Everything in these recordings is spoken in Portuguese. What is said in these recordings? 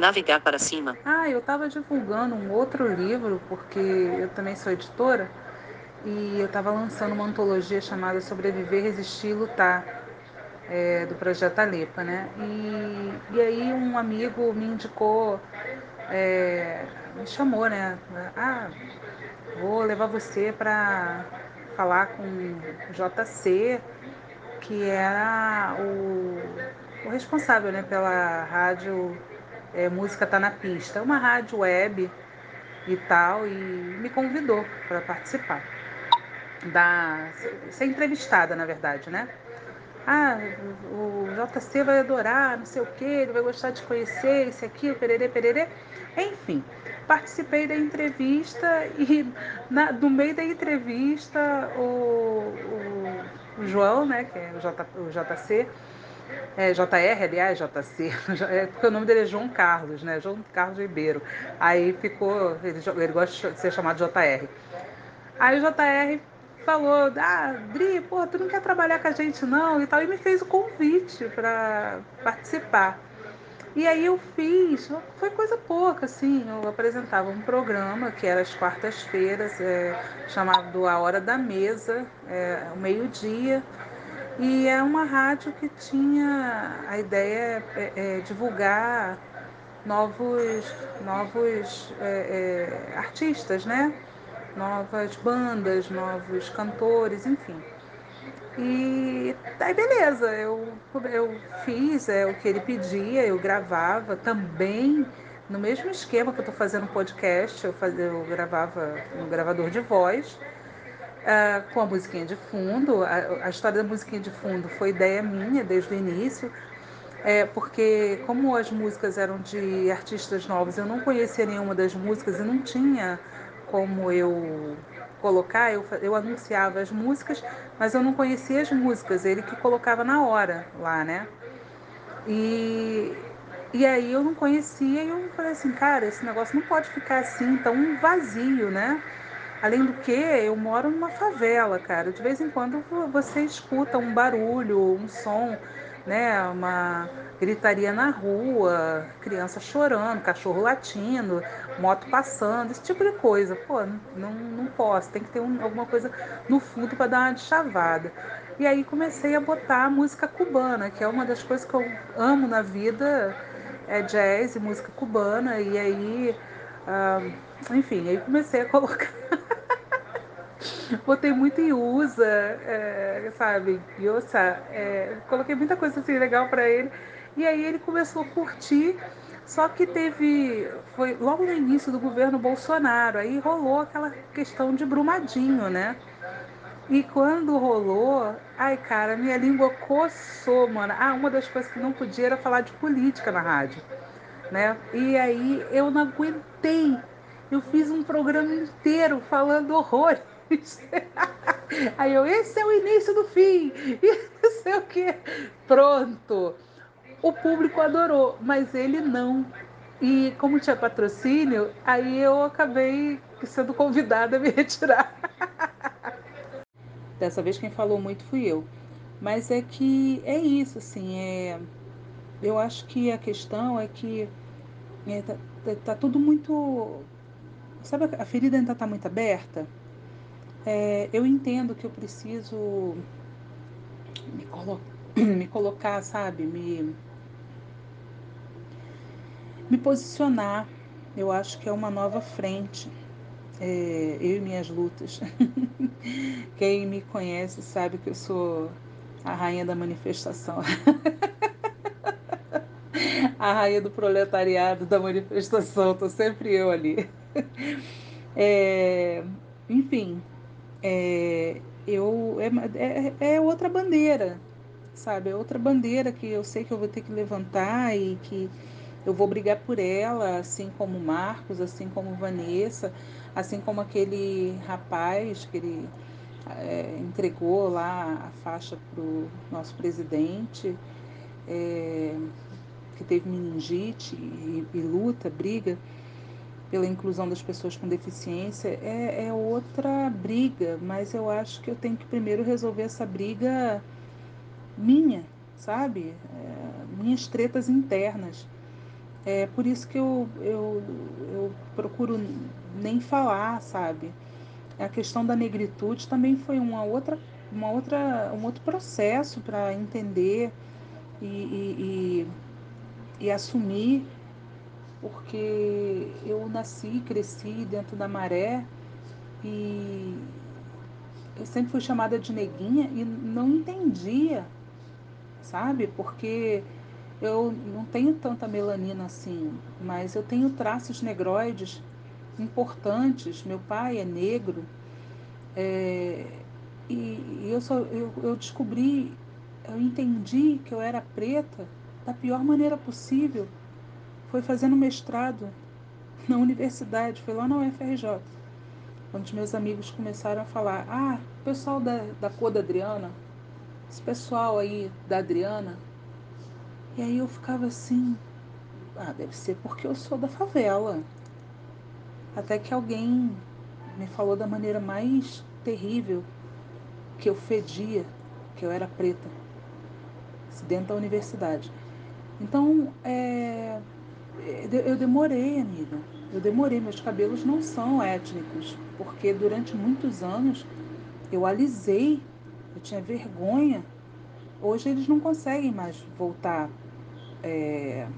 Navegar para cima. Ah, eu estava divulgando um outro livro, porque eu também sou editora, e eu estava lançando uma antologia chamada Sobreviver, Resistir e Lutar, é, do projeto Alepa, né? E, e aí um amigo me indicou, é, me chamou, né? Ah, vou levar você para falar com o JC, que era o, o responsável né, pela rádio é, Música Tá na Pista, uma rádio web e tal, e me convidou para participar. Da, ser entrevistada, na verdade, né? Ah, o JC vai adorar, não sei o que, ele vai gostar de conhecer, isso aqui, o pererê, pererê. Enfim, participei da entrevista e na, no meio da entrevista o, o, o João, né, que é o, J, o JC, é, JR, aliás, JC, é, porque o nome dele é João Carlos, né? João Carlos Ribeiro. Aí ficou, ele, ele gosta de ser chamado JR. Aí o JR falou, ah, Dri, pô, tu não quer trabalhar com a gente não e tal, e me fez o convite para participar. E aí eu fiz, foi coisa pouca, assim, eu apresentava um programa que era às quartas-feiras, é, chamado A Hora da Mesa, é, o meio-dia, e é uma rádio que tinha a ideia é, é divulgar novos, novos é, é, artistas, né? Novas bandas, novos cantores, enfim. E aí beleza, eu, eu fiz é, o que ele pedia, eu gravava também no mesmo esquema que eu estou fazendo podcast, eu, fazia, eu gravava no gravador de voz uh, com a musiquinha de fundo. A, a, história da musiquinha de fundo foi ideia minha desde o início, é, porque como as músicas eram de artistas novos, eu não conhecia nenhuma das músicas e não tinha como eu colocar, eu, eu anunciava as músicas, mas eu não conhecia as músicas, ele que colocava na hora lá, né? E, e aí eu não conhecia e eu falei assim, cara, esse negócio não pode ficar assim tão vazio, né? Além do que, eu moro numa favela, cara. De vez em quando você escuta um barulho, um som, né? Uma gritaria na rua, criança chorando, cachorro latindo, moto passando, esse tipo de coisa. Pô, não, não posso, tem que ter um, alguma coisa no fundo para dar uma chavada. E aí comecei a botar música cubana, que é uma das coisas que eu amo na vida, é jazz e música cubana. E aí, ah, enfim, aí comecei a colocar Botei muito em usa, é, sabe? Yosa. É, coloquei muita coisa assim legal para ele. E aí ele começou a curtir. Só que teve. Foi logo no início do governo Bolsonaro. Aí rolou aquela questão de Brumadinho, né? E quando rolou, ai cara, minha língua coçou, mano. Ah, uma das coisas que não podia era falar de política na rádio, né? E aí eu não aguentei. Eu fiz um programa inteiro falando Aí eu, esse é o início do fim, e não sei o que. Pronto. O público adorou, mas ele não. E como tinha patrocínio, aí eu acabei sendo convidada a me retirar. Dessa vez quem falou muito fui eu. Mas é que é isso, assim, é... eu acho que a questão é que é, tá, tá, tá tudo muito. Sabe, a ferida ainda está muito aberta? É, eu entendo que eu preciso me, colo me colocar, sabe, me, me posicionar. Eu acho que é uma nova frente. É, eu e minhas lutas. Quem me conhece sabe que eu sou a rainha da manifestação. a rainha do proletariado da manifestação, tô sempre eu ali. É, enfim, é, eu, é, é, é outra bandeira, sabe? É outra bandeira que eu sei que eu vou ter que levantar e que eu vou brigar por ela, assim como Marcos, assim como Vanessa, assim como aquele rapaz que ele é, entregou lá a faixa para o nosso presidente, é, que teve meningite e, e luta, briga pela inclusão das pessoas com deficiência é, é outra briga, mas eu acho que eu tenho que primeiro resolver essa briga minha, sabe? É, minhas tretas internas. É por isso que eu, eu, eu procuro nem falar, sabe? A questão da negritude também foi uma outra, uma outra, um outro processo para entender e, e, e, e assumir, porque eu nasci, cresci dentro da maré e eu sempre fui chamada de neguinha e não entendia, sabe? Porque eu não tenho tanta melanina assim, mas eu tenho traços negroides importantes. Meu pai é negro é, e, e, eu, só, eu, eu descobri, eu entendi que eu era preta da pior maneira possível. Foi fazendo mestrado na universidade, foi lá na UFRJ. Quando os meus amigos começaram a falar, ah, o pessoal da, da cor da Adriana, esse pessoal aí da Adriana. E aí eu ficava assim, ah, deve ser porque eu sou da favela. Até que alguém me falou da maneira mais terrível que eu fedia, que eu era preta, dentro da universidade. Então, é, eu demorei, amiga. Eu demorei. Meus cabelos não são étnicos, porque durante muitos anos eu alisei, eu tinha vergonha. Hoje eles não conseguem mais voltar é,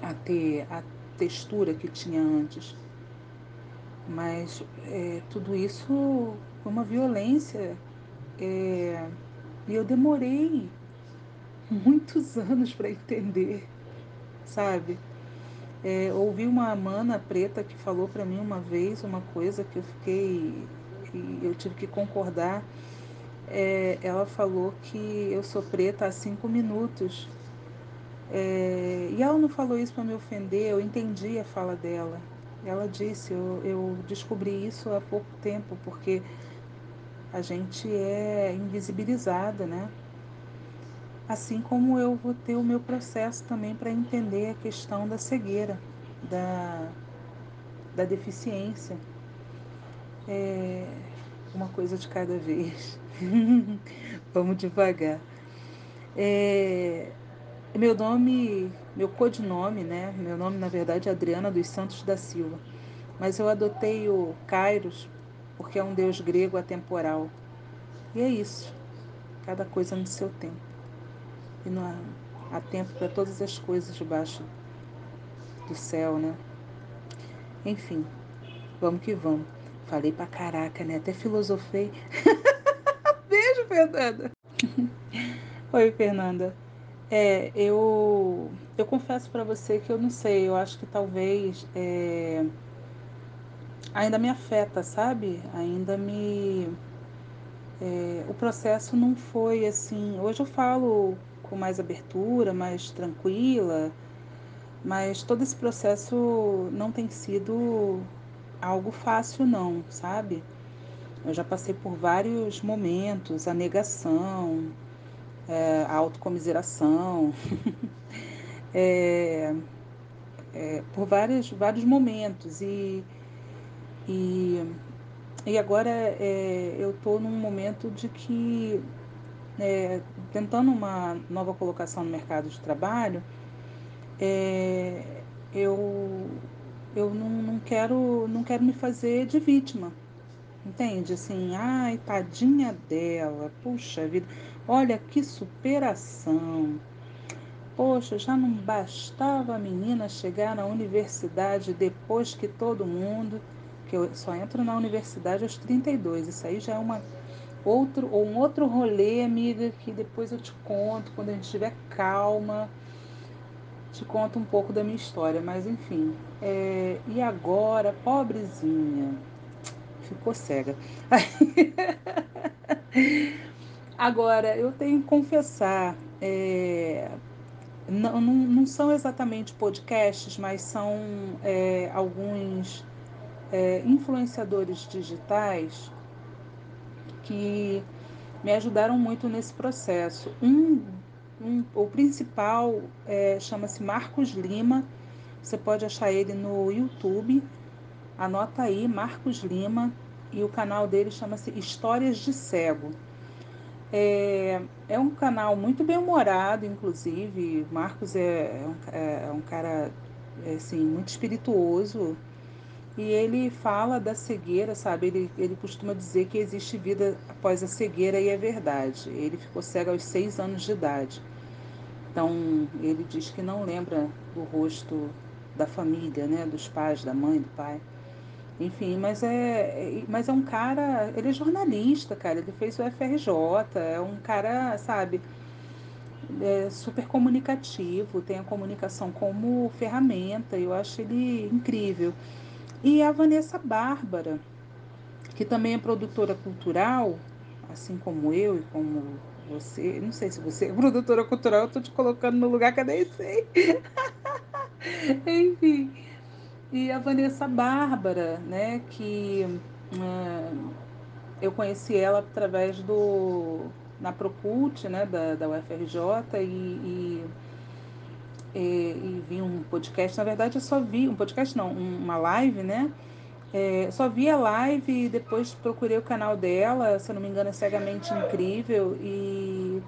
a ter a textura que tinha antes. Mas é, tudo isso foi uma violência. É, e eu demorei muitos anos para entender, sabe? É, ouvi uma mana preta que falou para mim uma vez uma coisa que eu fiquei e eu tive que concordar. É, ela falou que eu sou preta há cinco minutos. É, e ela não falou isso para me ofender, eu entendi a fala dela. Ela disse, eu, eu descobri isso há pouco tempo, porque a gente é invisibilizada, né? Assim como eu vou ter o meu processo também para entender a questão da cegueira, da, da deficiência. É uma coisa de cada vez. Vamos devagar. É, meu nome, meu codinome, né? Meu nome, na verdade, é Adriana dos Santos da Silva. Mas eu adotei o Kairos porque é um deus grego atemporal. E é isso. Cada coisa no seu tempo. E não há, há tempo para todas as coisas debaixo do céu, né? Enfim, vamos que vamos. Falei pra caraca, né? Até filosofei. Beijo, Fernanda. Oi, Fernanda. É, eu, eu confesso para você que eu não sei, eu acho que talvez é, ainda me afeta, sabe? Ainda me. É, o processo não foi assim. Hoje eu falo com mais abertura, mais tranquila, mas todo esse processo não tem sido algo fácil, não, sabe? Eu já passei por vários momentos, a negação, é, a autocomiseração, é, é, por vários, vários momentos. E, e, e agora é, eu estou num momento de que, é, tentando uma nova colocação no mercado de trabalho, é, eu, eu não, não, quero, não quero me fazer de vítima. Entende? Assim, ai, tadinha dela, puxa vida, olha que superação. Poxa, já não bastava a menina chegar na universidade depois que todo mundo, que eu só entro na universidade aos 32, isso aí já é uma outro ou um outro rolê, amiga, que depois eu te conto quando a gente estiver calma. Te conto um pouco da minha história, mas enfim. É, e agora, pobrezinha, ficou cega. Agora, eu tenho que confessar, é, não, não, não, são exatamente podcasts, mas são é, alguns é, influenciadores digitais que me ajudaram muito nesse processo. Um, um o principal é, chama-se Marcos Lima, você pode achar ele no YouTube, anota aí, Marcos Lima, e o canal dele chama-se Histórias de Cego. É, é um canal muito bem humorado, inclusive. Marcos é, é, um, é um cara assim, muito espirituoso. E ele fala da cegueira, sabe? Ele, ele costuma dizer que existe vida após a cegueira e é verdade. Ele ficou cego aos seis anos de idade. Então, ele diz que não lembra do rosto da família, né? Dos pais, da mãe, do pai. Enfim, mas é, mas é um cara. Ele é jornalista, cara. Ele fez o FRJ. É um cara, sabe? É super comunicativo, tem a comunicação como ferramenta. Eu acho ele incrível. E a Vanessa Bárbara, que também é produtora cultural, assim como eu e como você. Não sei se você é produtora cultural, eu estou te colocando no lugar que eu nem sei. Enfim. E a Vanessa Bárbara, né, que uh, eu conheci ela através do na Procult, né, da, da UFRJ e, e e, e, vi um podcast. Na verdade, eu só vi um podcast, não, uma live, né? É, só vi a live e depois procurei o canal dela, se eu não me engano, é Cegamente Incrível. E,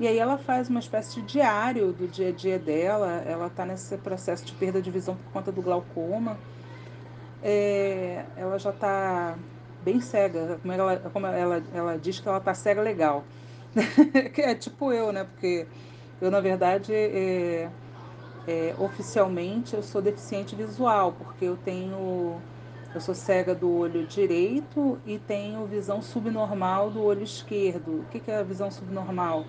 e aí ela faz uma espécie de diário do dia a dia dela. Ela está nesse processo de perda de visão por conta do glaucoma. É, ela já está bem cega, como ela, como ela, ela diz que ela está cega legal. que é tipo eu, né? Porque eu, na verdade, é, é, oficialmente eu sou deficiente visual, porque eu tenho. Eu sou cega do olho direito e tenho visão subnormal do olho esquerdo. O que, que é a visão subnormal?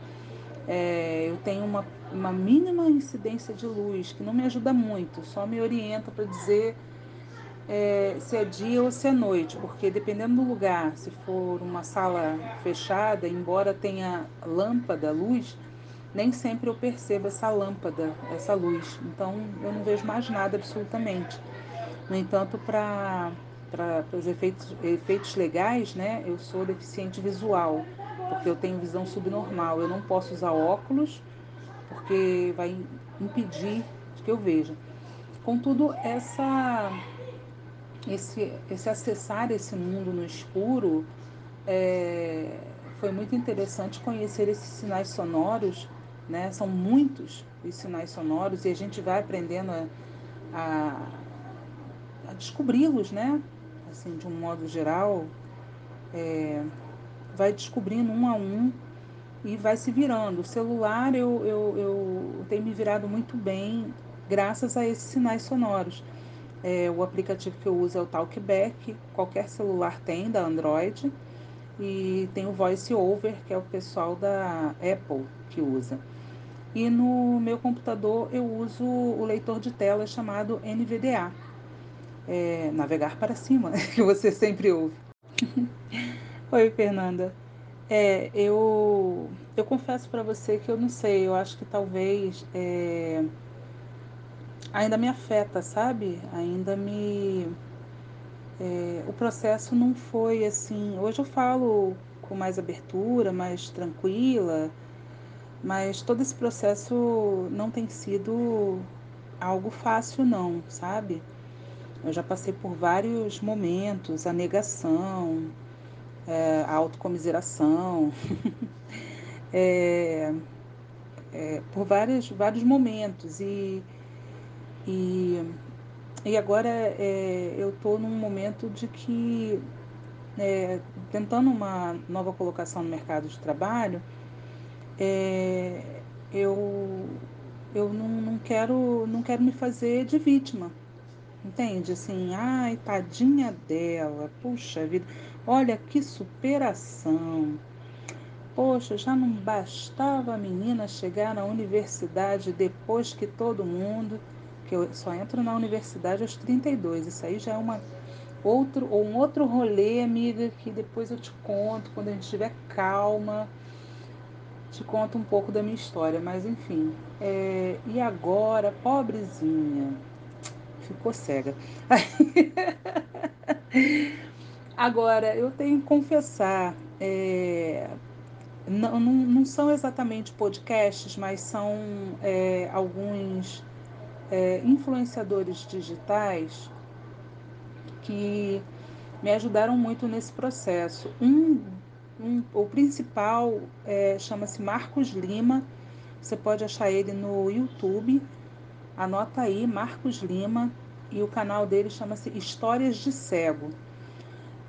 É, eu tenho uma, uma mínima incidência de luz, que não me ajuda muito, só me orienta para dizer é, se é dia ou se é noite, porque dependendo do lugar, se for uma sala fechada, embora tenha lâmpada, luz, nem sempre eu percebo essa lâmpada, essa luz. Então eu não vejo mais nada absolutamente. No entanto, para os efeitos, efeitos legais, né, eu sou deficiente visual, porque eu tenho visão subnormal. Eu não posso usar óculos, porque vai impedir que eu veja. Contudo, essa, esse, esse acessar esse mundo no escuro é, foi muito interessante conhecer esses sinais sonoros né? São muitos os sinais sonoros e a gente vai aprendendo a, a, a descobri-los, né? Assim, de um modo geral, é, vai descobrindo um a um e vai se virando. O celular eu, eu, eu tenho me virado muito bem graças a esses sinais sonoros. É, o aplicativo que eu uso é o Talkback, qualquer celular tem, da Android. E tem o Voice Over, que é o pessoal da Apple que usa. E no meu computador eu uso o leitor de tela chamado NVDA. É, navegar para cima, que você sempre ouve. Oi, Fernanda. É, eu, eu confesso para você que eu não sei, eu acho que talvez é, ainda me afeta, sabe? Ainda me. É, o processo não foi assim. Hoje eu falo com mais abertura, mais tranquila, mas todo esse processo não tem sido algo fácil, não, sabe? Eu já passei por vários momentos, a negação, é, a autocomiseração, é, é, por vários, vários momentos. E, e, e agora é, eu estou num momento de que, é, tentando uma nova colocação no mercado de trabalho, é, eu, eu não, não, quero, não quero me fazer de vítima. Entende? Assim, ai, tadinha dela, puxa vida, olha que superação. Poxa, já não bastava a menina chegar na universidade depois que todo mundo, que eu só entro na universidade aos 32, isso aí já é uma outro ou um outro rolê, amiga, que depois eu te conto quando a gente estiver calma te conto um pouco da minha história, mas enfim. É, e agora, pobrezinha, ficou cega. agora, eu tenho que confessar, é, não, não, não, são exatamente podcasts, mas são é, alguns é, influenciadores digitais que me ajudaram muito nesse processo. Um um, o principal é, chama-se Marcos Lima. Você pode achar ele no YouTube. Anota aí, Marcos Lima. E o canal dele chama-se Histórias de Cego.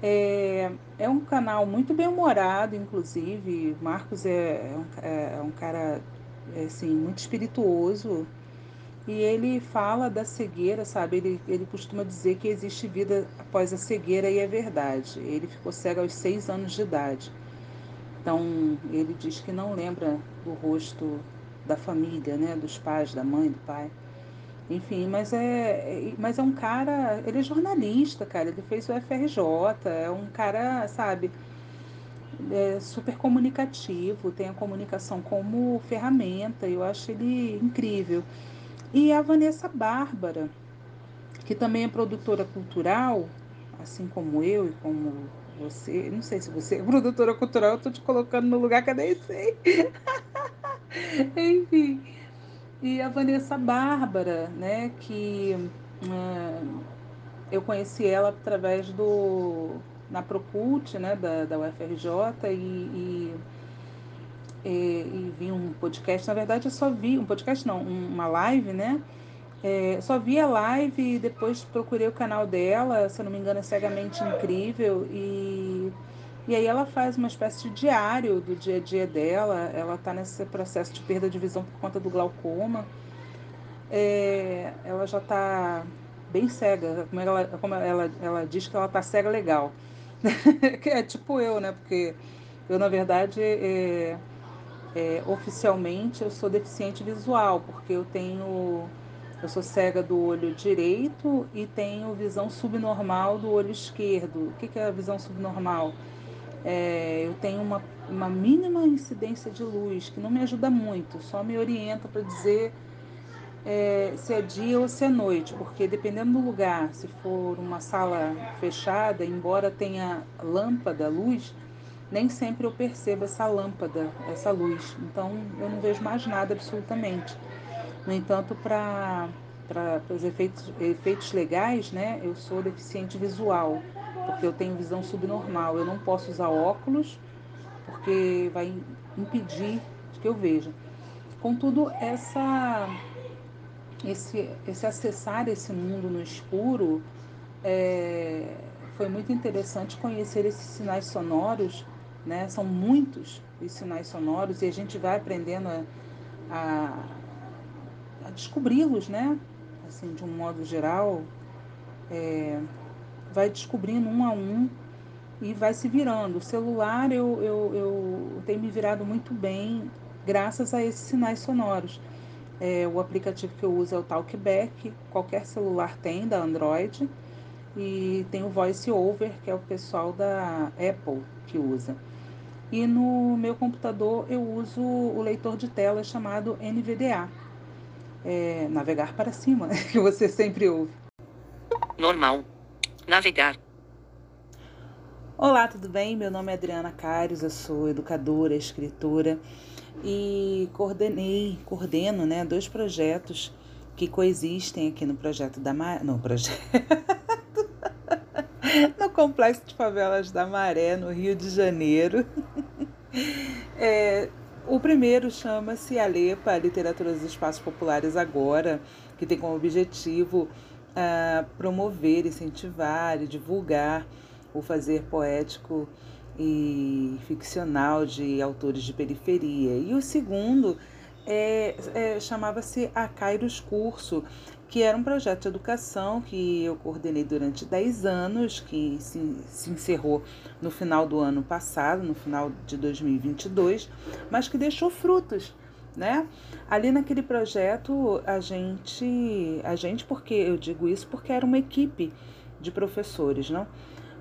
É, é um canal muito bem humorado, inclusive. Marcos é, é, um, é um cara assim, muito espirituoso. E ele fala da cegueira, sabe? Ele, ele costuma dizer que existe vida após a cegueira e é verdade. Ele ficou cego aos seis anos de idade. Então, ele diz que não lembra do rosto da família, né? Dos pais, da mãe, do pai. Enfim, mas é, mas é um cara, ele é jornalista, cara, ele fez o FRJ, é um cara, sabe, é super comunicativo, tem a comunicação como ferramenta, eu acho ele incrível. E a Vanessa Bárbara, que também é produtora cultural, assim como eu e como você, não sei se você é produtora cultural, eu tô te colocando no lugar que eu nem sei. Enfim. E a Vanessa Bárbara, né, que uh, eu conheci ela através do na Procult, né, da, da UFRJ e, e, e, e, vi um podcast. Na verdade, eu só vi um podcast, não, uma live, né? É, só vi a live e depois procurei o canal dela, se eu não me engano, é Cegamente Incrível. E, e aí ela faz uma espécie de diário do dia a dia dela. Ela está nesse processo de perda de visão por conta do glaucoma. É, ela já está bem cega, como ela, como ela, ela diz que ela está cega legal. que é tipo eu, né? Porque eu, na verdade, é, é, oficialmente eu sou deficiente visual, porque eu tenho. Eu sou cega do olho direito e tenho visão subnormal do olho esquerdo. O que, que é a visão subnormal? É, eu tenho uma, uma mínima incidência de luz, que não me ajuda muito, só me orienta para dizer é, se é dia ou se é noite, porque dependendo do lugar, se for uma sala fechada, embora tenha lâmpada, luz, nem sempre eu percebo essa lâmpada, essa luz. Então eu não vejo mais nada absolutamente. No entanto, para os efeitos, efeitos legais, né, eu sou deficiente visual, porque eu tenho visão subnormal. Eu não posso usar óculos, porque vai impedir que eu veja. Contudo, essa esse, esse acessar esse mundo no escuro é, foi muito interessante conhecer esses sinais sonoros, né? São muitos os sinais sonoros e a gente vai aprendendo a, a, a descobri-los, né? Assim, de um modo geral, é, vai descobrindo um a um e vai se virando. O celular eu, eu, eu tenho me virado muito bem graças a esses sinais sonoros. É, o aplicativo que eu uso é o Talkback, qualquer celular tem, da Android. E tem o Voice Over, que é o pessoal da Apple que usa. E no meu computador eu uso o leitor de tela chamado NVDA. É, navegar para cima, que você sempre ouve. Normal. Navegar. Olá, tudo bem? Meu nome é Adriana Carios, eu sou educadora, escritora e coordenei, coordeno, né, dois projetos que coexistem aqui no projeto da Maré, no projeto Complexo de Favelas da Maré, no Rio de Janeiro. É, o primeiro chama-se Alepa, Literatura dos Espaços Populares Agora, que tem como objetivo uh, promover, incentivar e divulgar o fazer poético e ficcional de autores de periferia. E o segundo é, é, chamava-se A Kairos Curso, que era um projeto de educação que eu coordenei durante 10 anos, que se, se encerrou no final do ano passado, no final de 2022, mas que deixou frutos. Né? Ali naquele projeto a gente, a gente porque eu digo isso porque era uma equipe de professores, não?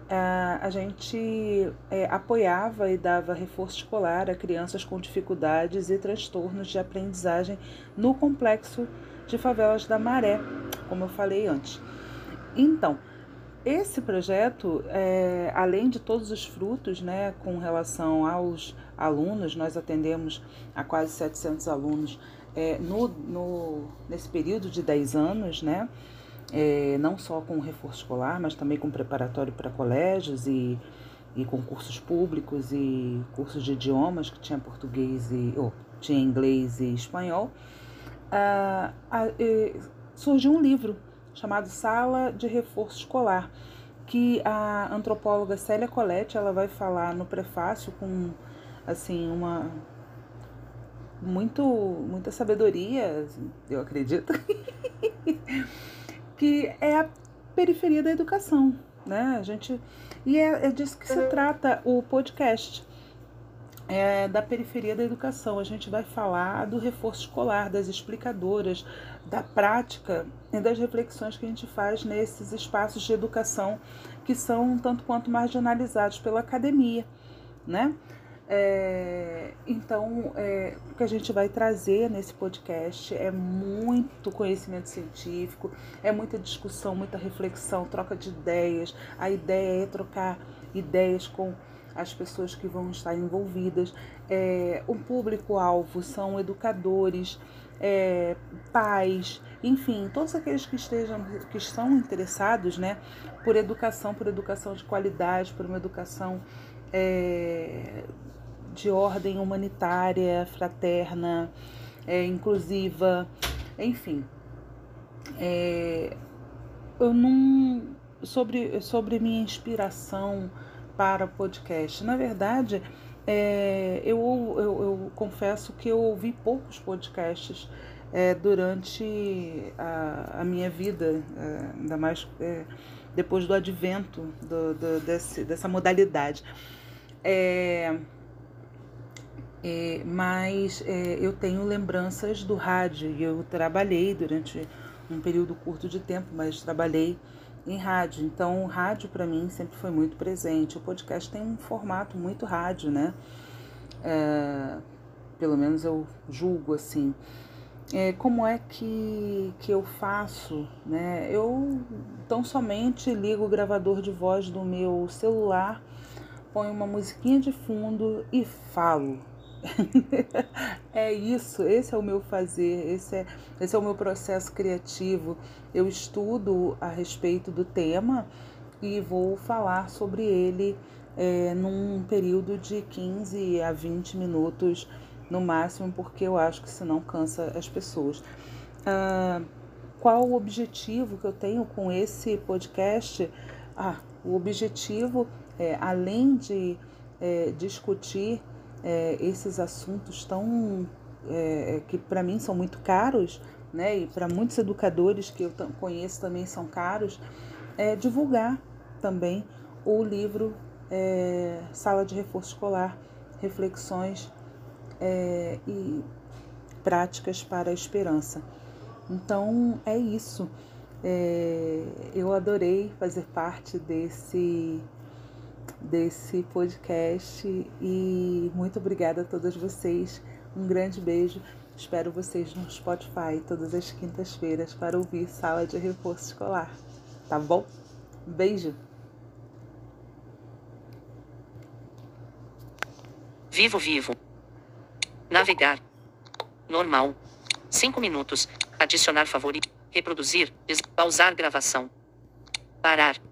a gente é, apoiava e dava reforço escolar a crianças com dificuldades e transtornos de aprendizagem no complexo de favelas da Maré, como eu falei antes. Então, esse projeto, é, além de todos os frutos né, com relação aos alunos, nós atendemos a quase 700 alunos é, no, no, nesse período de 10 anos, né? é, não só com reforço escolar, mas também com preparatório para colégios e, e concursos públicos e cursos de idiomas que tinha português e oh, tinha inglês e espanhol, uh, uh, surgiu um livro chamado Sala de Reforço Escolar, que a antropóloga Célia Colette ela vai falar no prefácio com assim uma muito muita sabedoria, eu acredito, que é a periferia da educação, né? A gente e é, é disso que se uhum. trata o podcast. É, da periferia da educação. A gente vai falar do reforço escolar, das explicadoras, da prática e das reflexões que a gente faz nesses espaços de educação que são tanto quanto marginalizados pela academia, né? É, então, é, o que a gente vai trazer nesse podcast é muito conhecimento científico, é muita discussão, muita reflexão, troca de ideias. A ideia é trocar ideias com as pessoas que vão estar envolvidas. É, o público-alvo são educadores, é, pais, enfim, todos aqueles que estejam, que estão interessados, né, por educação, por educação de qualidade, por uma educação é, de ordem humanitária, fraterna, é, inclusiva, enfim. É, eu não sobre sobre minha inspiração para podcast. Na verdade, é, eu, eu, eu, confesso que eu ouvi poucos podcasts é, durante a, a, minha vida, é, ainda mais é, depois do advento do, do, desse, dessa modalidade. É, é, mas eu tenho lembranças do rádio e eu trabalhei durante um período curto de tempo, mas trabalhei em rádio. Então, o rádio para mim sempre foi muito presente. O podcast tem um formato muito rádio, né? É, pelo menos eu julgo assim. É, como é que, que eu faço? Né? Eu tão somente ligo o gravador de voz do meu celular, ponho uma musiquinha de fundo e falo. é isso, esse é o meu fazer, esse é, esse é o meu processo criativo. Eu estudo a respeito do tema e vou falar sobre ele é, num período de 15 a 20 minutos no máximo, porque eu acho que senão cansa as pessoas. Ah, qual o objetivo que eu tenho com esse podcast? Ah, o objetivo é, além de é, discutir é, esses assuntos tão é, que para mim são muito caros, né, e para muitos educadores que eu conheço também são caros, é divulgar também o livro é, Sala de Reforço Escolar, Reflexões é, e Práticas para a Esperança. Então é isso. É, eu adorei fazer parte desse desse podcast e muito obrigada a todas vocês. Um grande beijo. Espero vocês no Spotify todas as quintas-feiras para ouvir Sala de Reforço Escolar. Tá bom? Beijo! Vivo, vivo. Navegar. Normal. 5 minutos. Adicionar favorito. Reproduzir. Pausar gravação. Parar.